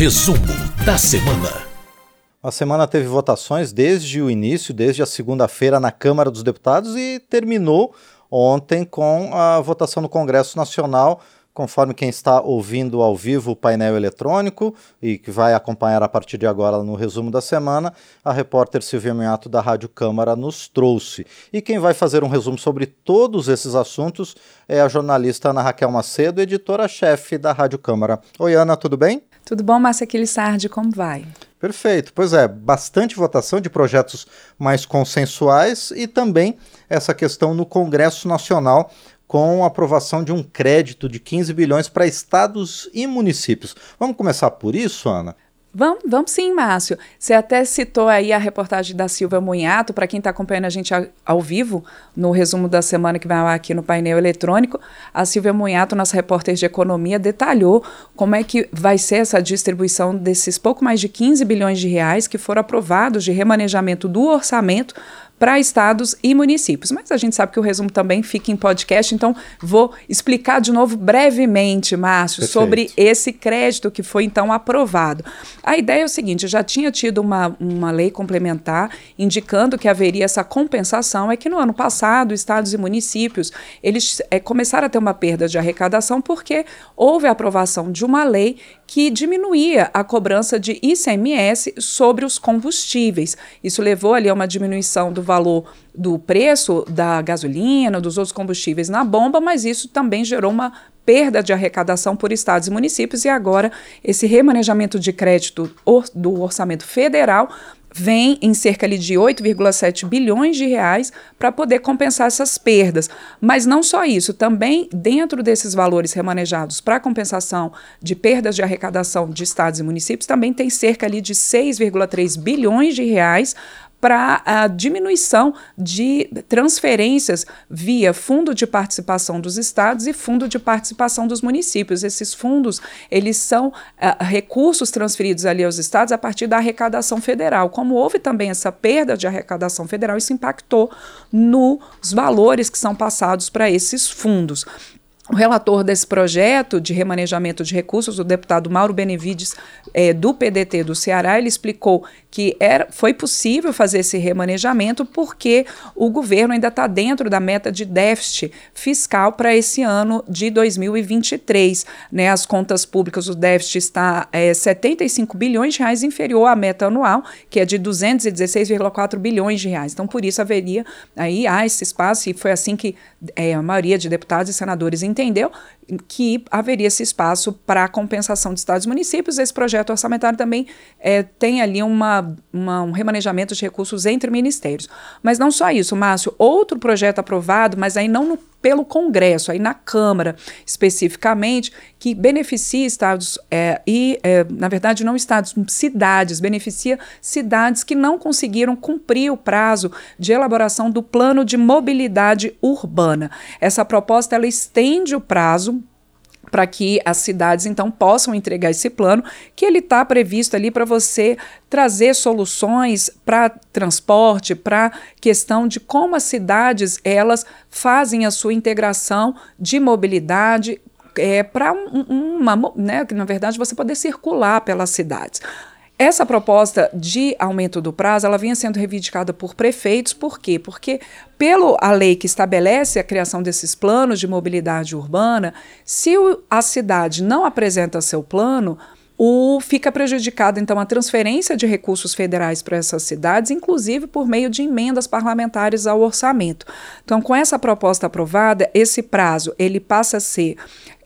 Resumo da semana. A semana teve votações desde o início, desde a segunda-feira na Câmara dos Deputados e terminou ontem com a votação no Congresso Nacional conforme quem está ouvindo ao vivo o painel eletrônico e que vai acompanhar a partir de agora no resumo da semana, a repórter Silvia Minhato da Rádio Câmara nos trouxe. E quem vai fazer um resumo sobre todos esses assuntos é a jornalista Ana Raquel Macedo, editora-chefe da Rádio Câmara. Oi, Ana, tudo bem? Tudo bom, Márcia Aquilissardi, como vai? Perfeito. Pois é, bastante votação de projetos mais consensuais e também essa questão no Congresso Nacional com a aprovação de um crédito de 15 bilhões para estados e municípios. Vamos começar por isso, Ana? Vamos, vamos sim, Márcio. Você até citou aí a reportagem da Silvia Munhato, para quem está acompanhando a gente ao, vivo, no resumo da semana que vai lá aqui no painel eletrônico, a Silvia Munhato, nossa repórter de economia, detalhou como é que vai ser essa distribuição desses pouco mais de 15 bilhões de reais que foram aprovados de remanejamento do orçamento para estados e municípios. Mas a gente sabe que o resumo também fica em podcast, então vou explicar de novo brevemente, Márcio, Perfeito. sobre esse crédito que foi então aprovado. A ideia é o seguinte: já tinha tido uma, uma lei complementar indicando que haveria essa compensação, é que no ano passado, estados e municípios eles é, começaram a ter uma perda de arrecadação porque houve a aprovação de uma lei que diminuía a cobrança de ICMS sobre os combustíveis. Isso levou ali a uma diminuição do valor do preço da gasolina, dos outros combustíveis na bomba, mas isso também gerou uma perda de arrecadação por estados e municípios e agora esse remanejamento de crédito do orçamento federal vem em cerca de 8,7 bilhões de reais para poder compensar essas perdas. Mas não só isso, também dentro desses valores remanejados para compensação de perdas de arrecadação de estados e municípios, também tem cerca ali de 6,3 bilhões de reais para a diminuição de transferências via fundo de participação dos estados e fundo de participação dos municípios. Esses fundos, eles são uh, recursos transferidos ali aos estados a partir da arrecadação federal. Como houve também essa perda de arrecadação federal, isso impactou nos valores que são passados para esses fundos. O relator desse projeto de remanejamento de recursos, o deputado Mauro Benevides, é, do PDT do Ceará, ele explicou que era, foi possível fazer esse remanejamento porque o governo ainda está dentro da meta de déficit fiscal para esse ano de 2023. Né? As contas públicas, o déficit está é, 75 bilhões de reais inferior à meta anual, que é de 216,4 bilhões de reais. Então, por isso haveria aí há esse espaço, e foi assim que é, a maioria de deputados e senadores entendeu, que haveria esse espaço para compensação de estados e municípios. Esse projeto orçamentário também é, tem ali uma, uma, um remanejamento de recursos entre ministérios. Mas não só isso, Márcio, outro projeto aprovado, mas aí não no, pelo Congresso, aí na Câmara especificamente, que beneficia estados é, e, é, na verdade, não estados, cidades, beneficia cidades que não conseguiram cumprir o prazo de elaboração do plano de mobilidade urbana. Essa proposta ela estende o prazo para que as cidades então possam entregar esse plano, que ele está previsto ali para você trazer soluções para transporte, para questão de como as cidades elas fazem a sua integração de mobilidade é, para um, uma, né, na verdade, você poder circular pelas cidades. Essa proposta de aumento do prazo, ela vinha sendo reivindicada por prefeitos, por quê? Porque pelo a lei que estabelece a criação desses planos de mobilidade urbana, se o, a cidade não apresenta seu plano, o, fica prejudicada, então, a transferência de recursos federais para essas cidades, inclusive por meio de emendas parlamentares ao orçamento. Então, com essa proposta aprovada, esse prazo ele passa a ser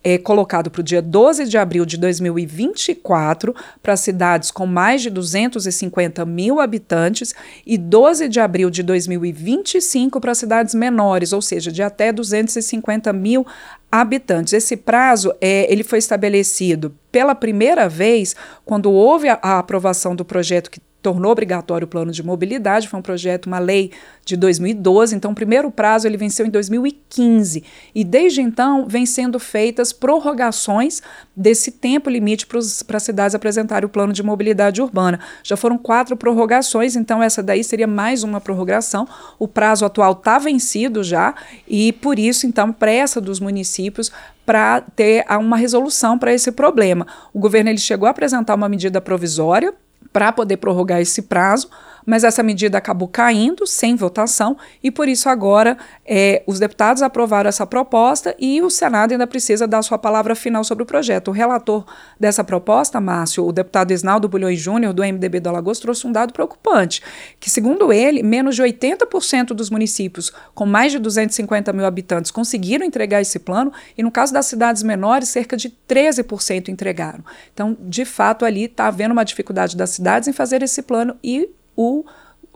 é colocado para o dia 12 de abril de 2024 para cidades com mais de 250 mil habitantes e 12 de abril de 2025 para cidades menores, ou seja, de até 250 mil habitantes. Esse prazo é, ele foi estabelecido pela primeira vez quando houve a, a aprovação do projeto que tornou obrigatório o plano de mobilidade, foi um projeto, uma lei de 2012, então o primeiro prazo ele venceu em 2015 e desde então vem sendo feitas prorrogações desse tempo limite para as cidades apresentarem o plano de mobilidade urbana. Já foram quatro prorrogações, então essa daí seria mais uma prorrogação. O prazo atual está vencido já e por isso então pressa dos municípios para ter uma resolução para esse problema. O governo ele chegou a apresentar uma medida provisória para poder prorrogar esse prazo, mas essa medida acabou caindo sem votação e por isso agora é, os deputados aprovaram essa proposta e o Senado ainda precisa dar sua palavra final sobre o projeto. O relator dessa proposta, Márcio, o deputado Isnaldo Bulhões Júnior, do MDB do Alagoas, trouxe um dado preocupante, que segundo ele, menos de 80% dos municípios com mais de 250 mil habitantes conseguiram entregar esse plano e no caso das cidades menores, cerca de 13% entregaram. Então, de fato, ali está havendo uma dificuldade das cidades em fazer esse plano e o,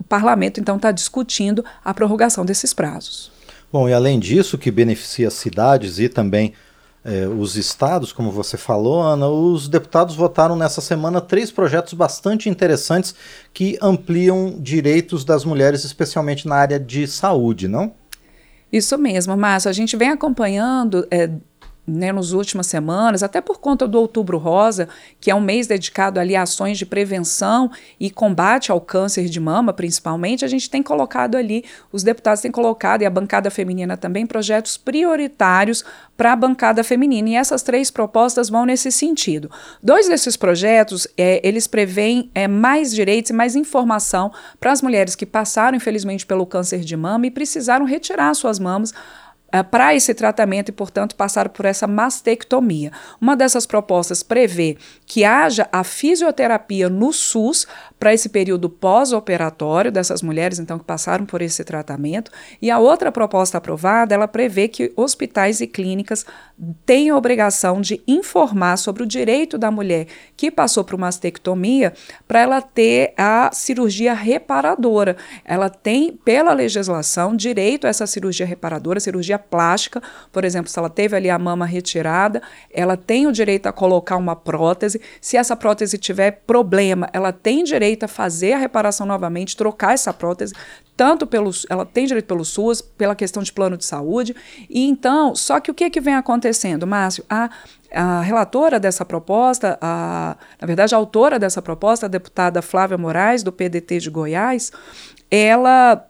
parlamento então está discutindo a prorrogação desses prazos. Bom, e além disso, que beneficia as cidades e também eh, os estados, como você falou, Ana, os deputados votaram nessa semana três projetos bastante interessantes que ampliam direitos das mulheres, especialmente na área de saúde, não? Isso mesmo, Márcio. A gente vem acompanhando é, né, nas últimas semanas, até por conta do Outubro Rosa, que é um mês dedicado ali a ações de prevenção e combate ao câncer de mama, principalmente, a gente tem colocado ali, os deputados têm colocado, e a bancada feminina também, projetos prioritários para a bancada feminina. E essas três propostas vão nesse sentido. Dois desses projetos, é, eles prevêem é, mais direitos e mais informação para as mulheres que passaram, infelizmente, pelo câncer de mama e precisaram retirar suas mamas para esse tratamento e, portanto, passar por essa mastectomia. Uma dessas propostas prevê que haja a fisioterapia no SUS para esse período pós-operatório dessas mulheres, então, que passaram por esse tratamento. E a outra proposta aprovada, ela prevê que hospitais e clínicas têm a obrigação de informar sobre o direito da mulher que passou por mastectomia para ela ter a cirurgia reparadora. Ela tem, pela legislação, direito a essa cirurgia reparadora, cirurgia plástica, por exemplo, se ela teve ali a mama retirada, ela tem o direito a colocar uma prótese. Se essa prótese tiver problema, ela tem direito a fazer a reparação novamente, trocar essa prótese, tanto pelo ela tem direito pelo SUS, pela questão de plano de saúde. E então, só que o que, que vem acontecendo, Márcio? A, a relatora dessa proposta, a, na verdade, a autora dessa proposta, a deputada Flávia Moraes, do PDT de Goiás, ela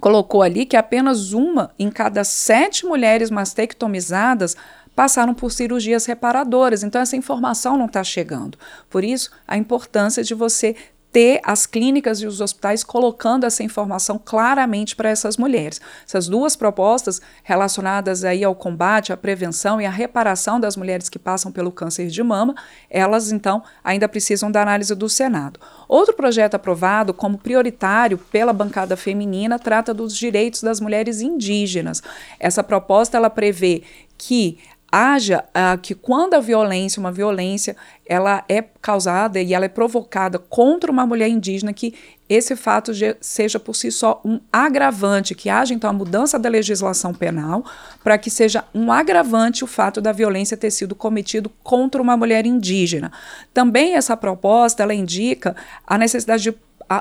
colocou ali que apenas uma em cada sete mulheres mastectomizadas passaram por cirurgias reparadoras. Então, essa informação não está chegando. Por isso, a importância de você ter as clínicas e os hospitais colocando essa informação claramente para essas mulheres. Essas duas propostas relacionadas aí ao combate, à prevenção e à reparação das mulheres que passam pelo câncer de mama, elas então ainda precisam da análise do Senado. Outro projeto aprovado como prioritário pela bancada feminina trata dos direitos das mulheres indígenas. Essa proposta ela prevê que haja uh, que quando a violência, uma violência, ela é causada e ela é provocada contra uma mulher indígena, que esse fato seja por si só um agravante, que haja então a mudança da legislação penal para que seja um agravante o fato da violência ter sido cometido contra uma mulher indígena. Também essa proposta ela indica a necessidade de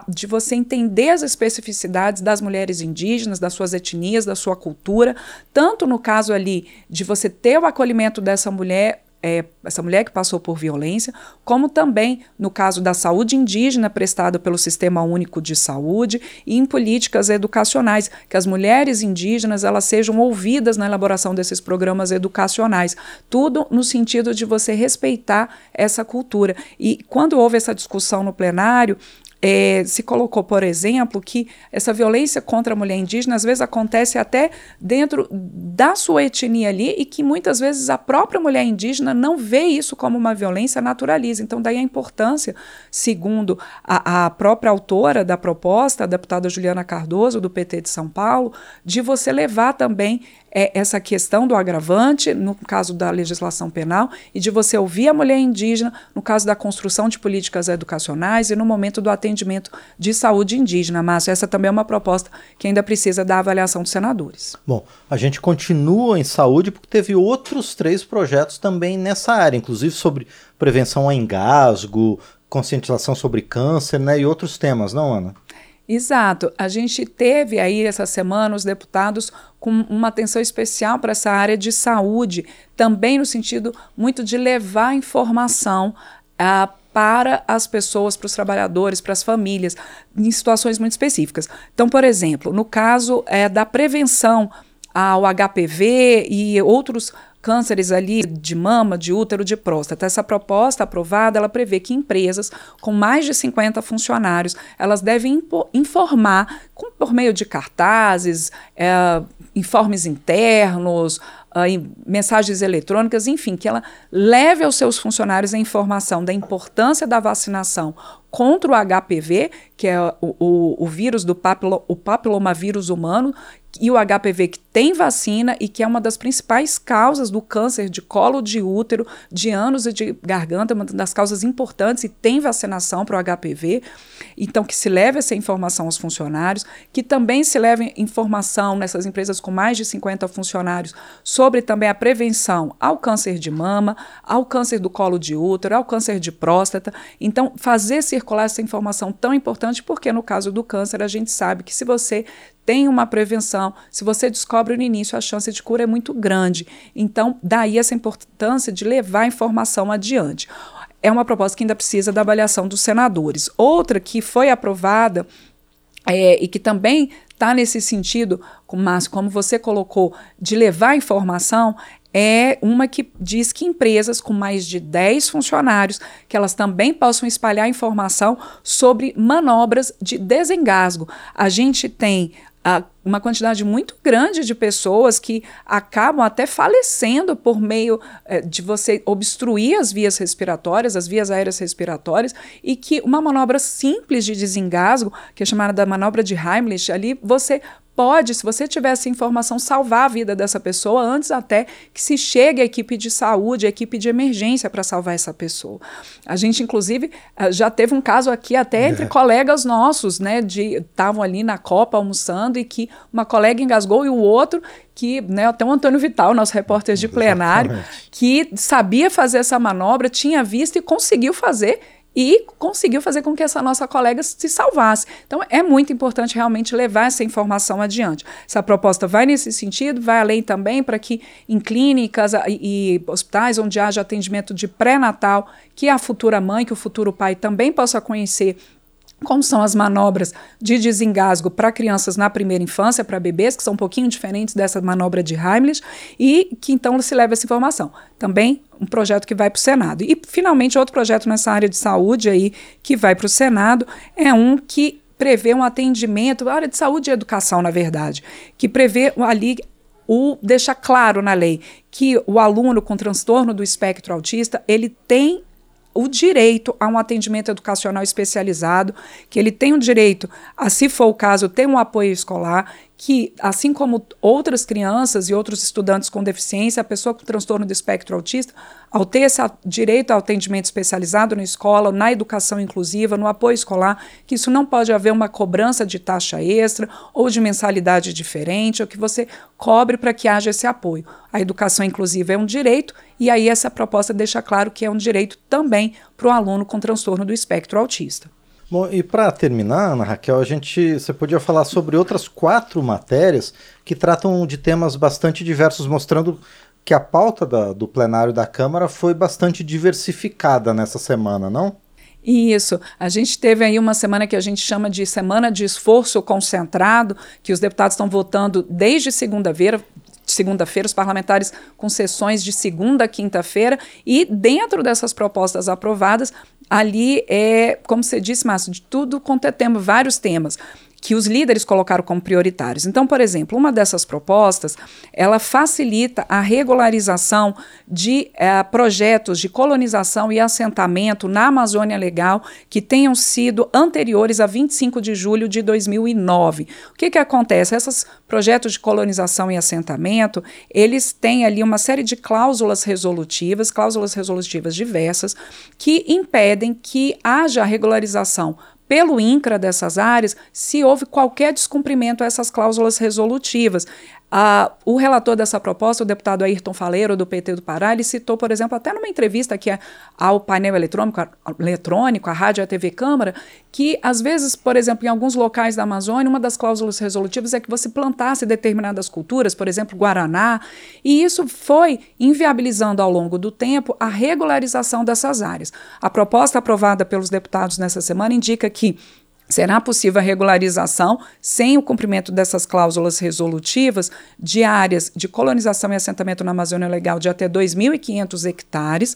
de você entender as especificidades das mulheres indígenas, das suas etnias, da sua cultura, tanto no caso ali de você ter o acolhimento dessa mulher é, essa mulher que passou por violência, como também no caso da saúde indígena prestada pelo Sistema Único de Saúde e em políticas educacionais, que as mulheres indígenas elas sejam ouvidas na elaboração desses programas educacionais, tudo no sentido de você respeitar essa cultura. E quando houve essa discussão no plenário, é, se colocou, por exemplo, que essa violência contra a mulher indígena às vezes acontece até dentro da sua etnia ali e que muitas vezes a própria mulher indígena não vê isso como uma violência, naturaliza. Então, daí a importância, segundo a, a própria autora da proposta, a deputada Juliana Cardoso, do PT de São Paulo, de você levar também é essa questão do agravante, no caso da legislação penal, e de você ouvir a mulher indígena, no caso da construção de políticas educacionais e no momento do atendimento de saúde indígena. Márcio, essa também é uma proposta que ainda precisa da avaliação dos senadores. Bom, a gente continua em saúde porque teve outros três projetos também nessa área, inclusive sobre prevenção a engasgo, conscientização sobre câncer, né, e outros temas, não, Ana? Exato. A gente teve aí essa semana os deputados com uma atenção especial para essa área de saúde, também no sentido muito de levar informação uh, para as pessoas, para os trabalhadores, para as famílias, em situações muito específicas. Então, por exemplo, no caso é, da prevenção ao HPV e outros cânceres ali de mama, de útero, de próstata. Essa proposta aprovada, ela prevê que empresas com mais de 50 funcionários, elas devem informar com, por meio de cartazes, é, informes internos, uh, mensagens eletrônicas, enfim, que ela leve aos seus funcionários a informação da importância da vacinação contra o HPV, que é o, o, o vírus do papilo, o papilomavírus humano, e o HPV que tem vacina e que é uma das principais causas do câncer de colo de útero, de ânus e de garganta, uma das causas importantes e tem vacinação para o HPV. Então, que se leve essa informação aos funcionários, que também se leve informação nessas empresas com mais de 50 funcionários sobre também a prevenção ao câncer de mama, ao câncer do colo de útero, ao câncer de próstata. Então, fazer circular essa informação tão importante, porque no caso do câncer, a gente sabe que se você tem uma prevenção, se você descobre no início, a chance de cura é muito grande. Então, daí essa importância de levar a informação adiante. É uma proposta que ainda precisa da avaliação dos senadores. Outra que foi aprovada é, e que também está nesse sentido, mas como você colocou, de levar informação, é uma que diz que empresas com mais de 10 funcionários, que elas também possam espalhar informação sobre manobras de desengasgo. A gente tem uma quantidade muito grande de pessoas que acabam até falecendo por meio é, de você obstruir as vias respiratórias, as vias aéreas respiratórias, e que uma manobra simples de desengasgo, que é chamada da manobra de Heimlich, ali você pode, se você tiver essa informação, salvar a vida dessa pessoa antes até que se chegue a equipe de saúde, a equipe de emergência para salvar essa pessoa. A gente, inclusive, eh, já teve um caso aqui até entre é. colegas nossos, né, de estavam ali na Copa almoçando e que uma colega engasgou e o outro que, né, até o Antônio Vital, nosso repórter de plenário, Exatamente. que sabia fazer essa manobra, tinha visto e conseguiu fazer e conseguiu fazer com que essa nossa colega se salvasse. Então é muito importante realmente levar essa informação adiante. Essa proposta vai nesse sentido, vai além também para que em clínicas e, e hospitais onde haja atendimento de pré-natal, que a futura mãe, que o futuro pai também possa conhecer como são as manobras de desengasgo para crianças na primeira infância, para bebês, que são um pouquinho diferentes dessa manobra de Heimlich, e que então se leva essa informação. Também um projeto que vai para o Senado. E, finalmente, outro projeto nessa área de saúde aí que vai para o Senado é um que prevê um atendimento, área de saúde e educação, na verdade, que prevê ali o deixa claro na lei que o aluno com transtorno do espectro autista ele tem o direito a um atendimento educacional especializado, que ele tem o direito a, se for o caso, ter um apoio escolar, que, assim como outras crianças e outros estudantes com deficiência, a pessoa com transtorno do espectro autista, ao ter esse direito ao atendimento especializado na escola, na educação inclusiva, no apoio escolar, que isso não pode haver uma cobrança de taxa extra ou de mensalidade diferente, ou que você cobre para que haja esse apoio. A educação inclusiva é um direito, e aí essa proposta deixa claro que é um direito também para o aluno com transtorno do espectro autista. Bom, e para terminar, Ana Raquel, a gente, você podia falar sobre outras quatro matérias que tratam de temas bastante diversos, mostrando que a pauta da, do plenário da Câmara foi bastante diversificada nessa semana, não? Isso. A gente teve aí uma semana que a gente chama de semana de esforço concentrado, que os deputados estão votando desde segunda-feira, segunda-feira, os parlamentares com sessões de segunda a quinta-feira, e dentro dessas propostas aprovadas, ali é, como você disse, Márcio, de tudo quanto é tema, vários temas que os líderes colocaram como prioritários. Então, por exemplo, uma dessas propostas, ela facilita a regularização de eh, projetos de colonização e assentamento na Amazônia Legal que tenham sido anteriores a 25 de julho de 2009. O que que acontece? Esses projetos de colonização e assentamento, eles têm ali uma série de cláusulas resolutivas, cláusulas resolutivas diversas, que impedem que haja regularização pelo INCRA dessas áreas se houve qualquer descumprimento a essas cláusulas resolutivas. O relator dessa proposta, o deputado Ayrton Faleiro, do PT do Pará, ele citou, por exemplo, até numa entrevista que é ao painel eletrônico, eletrônico, a rádio e a TV Câmara, que às vezes, por exemplo, em alguns locais da Amazônia, uma das cláusulas resolutivas é que você plantasse determinadas culturas, por exemplo, Guaraná, e isso foi inviabilizando ao longo do tempo a regularização dessas áreas. A proposta aprovada pelos deputados nessa semana indica que Será possível a regularização, sem o cumprimento dessas cláusulas resolutivas, de áreas de colonização e assentamento na Amazônia Legal de até 2.500 hectares.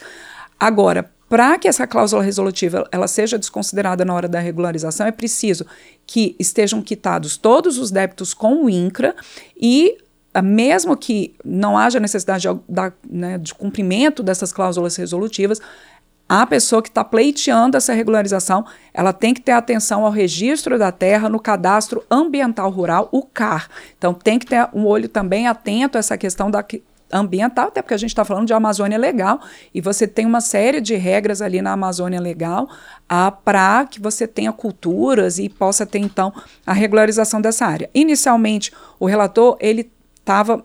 Agora, para que essa cláusula resolutiva ela seja desconsiderada na hora da regularização, é preciso que estejam quitados todos os débitos com o INCRA e ah, mesmo que não haja necessidade de, né, de cumprimento dessas cláusulas resolutivas, a pessoa que está pleiteando essa regularização, ela tem que ter atenção ao registro da terra no cadastro ambiental rural, o CAR. Então tem que ter um olho também atento a essa questão da ambiental, até porque a gente está falando de Amazônia Legal, e você tem uma série de regras ali na Amazônia Legal para que você tenha culturas e possa ter, então, a regularização dessa área. Inicialmente, o relator, ele estava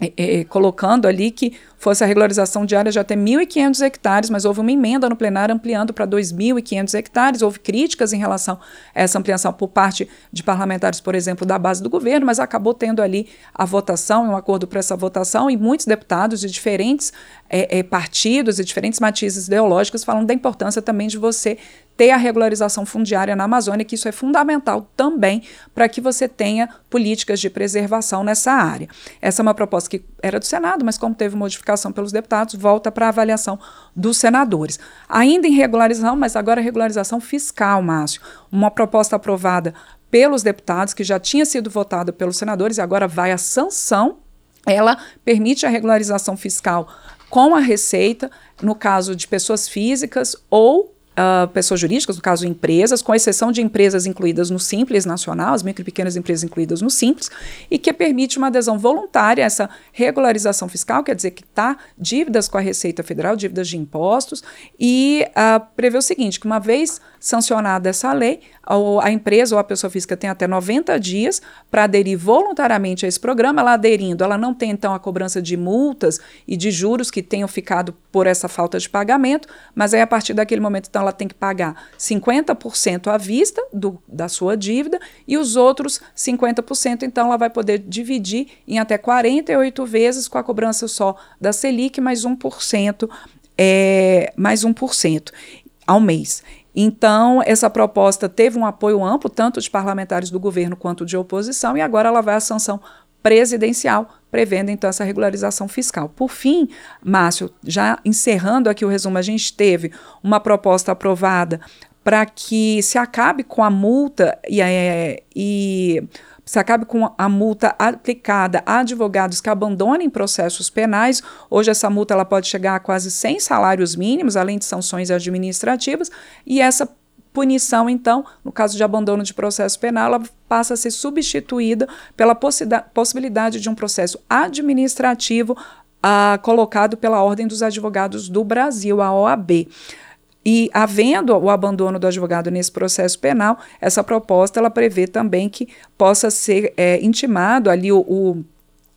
é, é, colocando ali que fosse a regularização diária de até 1.500 hectares, mas houve uma emenda no plenário ampliando para 2.500 hectares. Houve críticas em relação a essa ampliação por parte de parlamentares, por exemplo, da base do governo, mas acabou tendo ali a votação, um acordo para essa votação, e muitos deputados de diferentes é, partidos e diferentes matizes ideológicos falando da importância também de você ter a regularização fundiária na Amazônia, que isso é fundamental também para que você tenha políticas de preservação nessa área. Essa é uma proposta que era do Senado, mas como teve modificação pelos deputados, volta para avaliação dos senadores. Ainda em regularização, mas agora regularização fiscal, Márcio. Uma proposta aprovada pelos deputados, que já tinha sido votada pelos senadores e agora vai à sanção. Ela permite a regularização fiscal com a Receita, no caso de pessoas físicas ou uh, pessoas jurídicas, no caso empresas, com exceção de empresas incluídas no Simples Nacional, as micro e pequenas empresas incluídas no Simples, e que permite uma adesão voluntária a essa regularização fiscal, quer dizer que está dívidas com a Receita Federal, dívidas de impostos, e uh, prevê o seguinte, que uma vez sancionada essa lei, a empresa ou a pessoa física tem até 90 dias para aderir voluntariamente a esse programa. Ela aderindo, ela não tem então a cobrança de multas e de juros que tenham ficado por essa falta de pagamento, mas aí a partir daquele momento então ela tem que pagar 50% à vista do, da sua dívida e os outros 50% então ela vai poder dividir em até 48 vezes com a cobrança só da Selic mais 1%, é, mais 1% ao mês. Então, essa proposta teve um apoio amplo, tanto de parlamentares do governo quanto de oposição, e agora ela vai à sanção presidencial, prevendo então essa regularização fiscal. Por fim, Márcio, já encerrando aqui o resumo, a gente teve uma proposta aprovada para que se acabe com a multa e, é, e se acabe com a multa aplicada a advogados que abandonem processos penais. Hoje essa multa ela pode chegar a quase 100 salários mínimos, além de sanções administrativas, e essa punição, então, no caso de abandono de processo penal, ela passa a ser substituída pela possibilidade de um processo administrativo uh, colocado pela Ordem dos Advogados do Brasil, a OAB. E havendo o abandono do advogado nesse processo penal, essa proposta ela prevê também que possa ser é, intimado ali o, o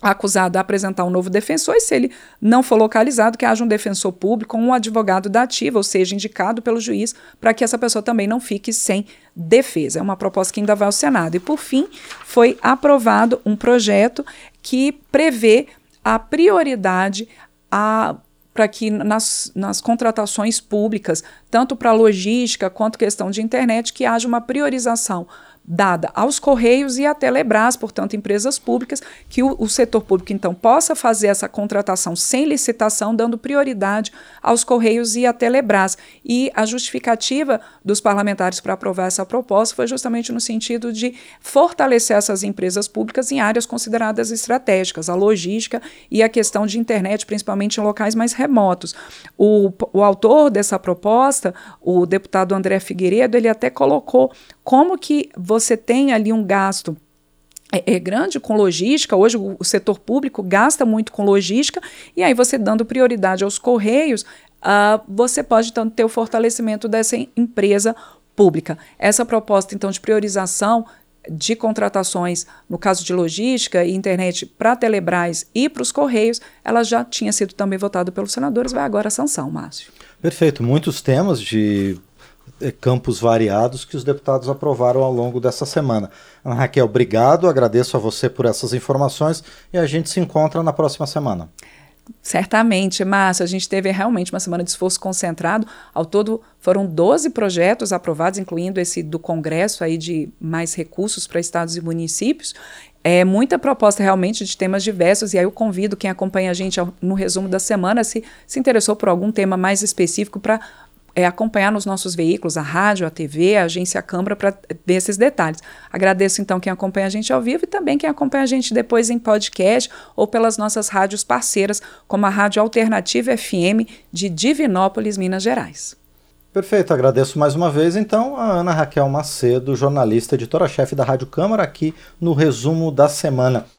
acusado a apresentar um novo defensor e se ele não for localizado, que haja um defensor público ou um advogado da ativa, ou seja, indicado pelo juiz, para que essa pessoa também não fique sem defesa. É uma proposta que ainda vai ao Senado. E, por fim, foi aprovado um projeto que prevê a prioridade a para que nas, nas contratações públicas, tanto para logística quanto questão de internet, que haja uma priorização dada aos Correios e à Telebrás, portanto, empresas públicas, que o, o, setor público, então, possa fazer essa contratação sem licitação, dando prioridade aos Correios e à Telebrás. E a justificativa dos parlamentares para aprovar essa proposta foi justamente no sentido de fortalecer essas empresas públicas em áreas consideradas estratégicas, a logística e a questão de internet, principalmente em locais mais remotos. O, o autor dessa proposta, o deputado André Figueiredo, ele até colocou como que você tem ali um gasto é, é, grande com logística. Hoje o, o, setor público gasta muito com logística, e aí você dando prioridade aos correios, uh, você pode então ter o fortalecimento dessa empresa pública. Essa proposta então de priorização de contratações, no caso de logística e internet, para Telebrás e para os Correios, ela já tinha sido também votada pelos senadores, vai agora a sanção, Márcio. Perfeito. Muitos temas de campos variados que os deputados aprovaram ao longo dessa semana. Ana Raquel, obrigado, agradeço a você por essas informações e a gente se encontra na próxima semana. Certamente, Márcio, a gente teve realmente uma semana de esforço concentrado. Ao todo, foram 12 projetos aprovados, incluindo esse do Congresso aí de mais recursos para estados e municípios. É muita proposta realmente de temas diversos, e aí eu convido quem acompanha a gente no resumo da semana, se se interessou por algum tema mais específico, para é, acompanhar nos nossos veículos, a rádio, a TV, a agência Câmara, para ver esses detalhes. Agradeço então quem acompanha a gente ao vivo e também quem acompanha a gente depois em podcast ou pelas nossas rádios parceiras, como a Rádio Alternativa FM de Divinópolis, Minas Gerais. Perfeito, agradeço mais uma vez então a Ana Raquel Macedo, jornalista, editora-chefe da Rádio Câmara, aqui no resumo da semana.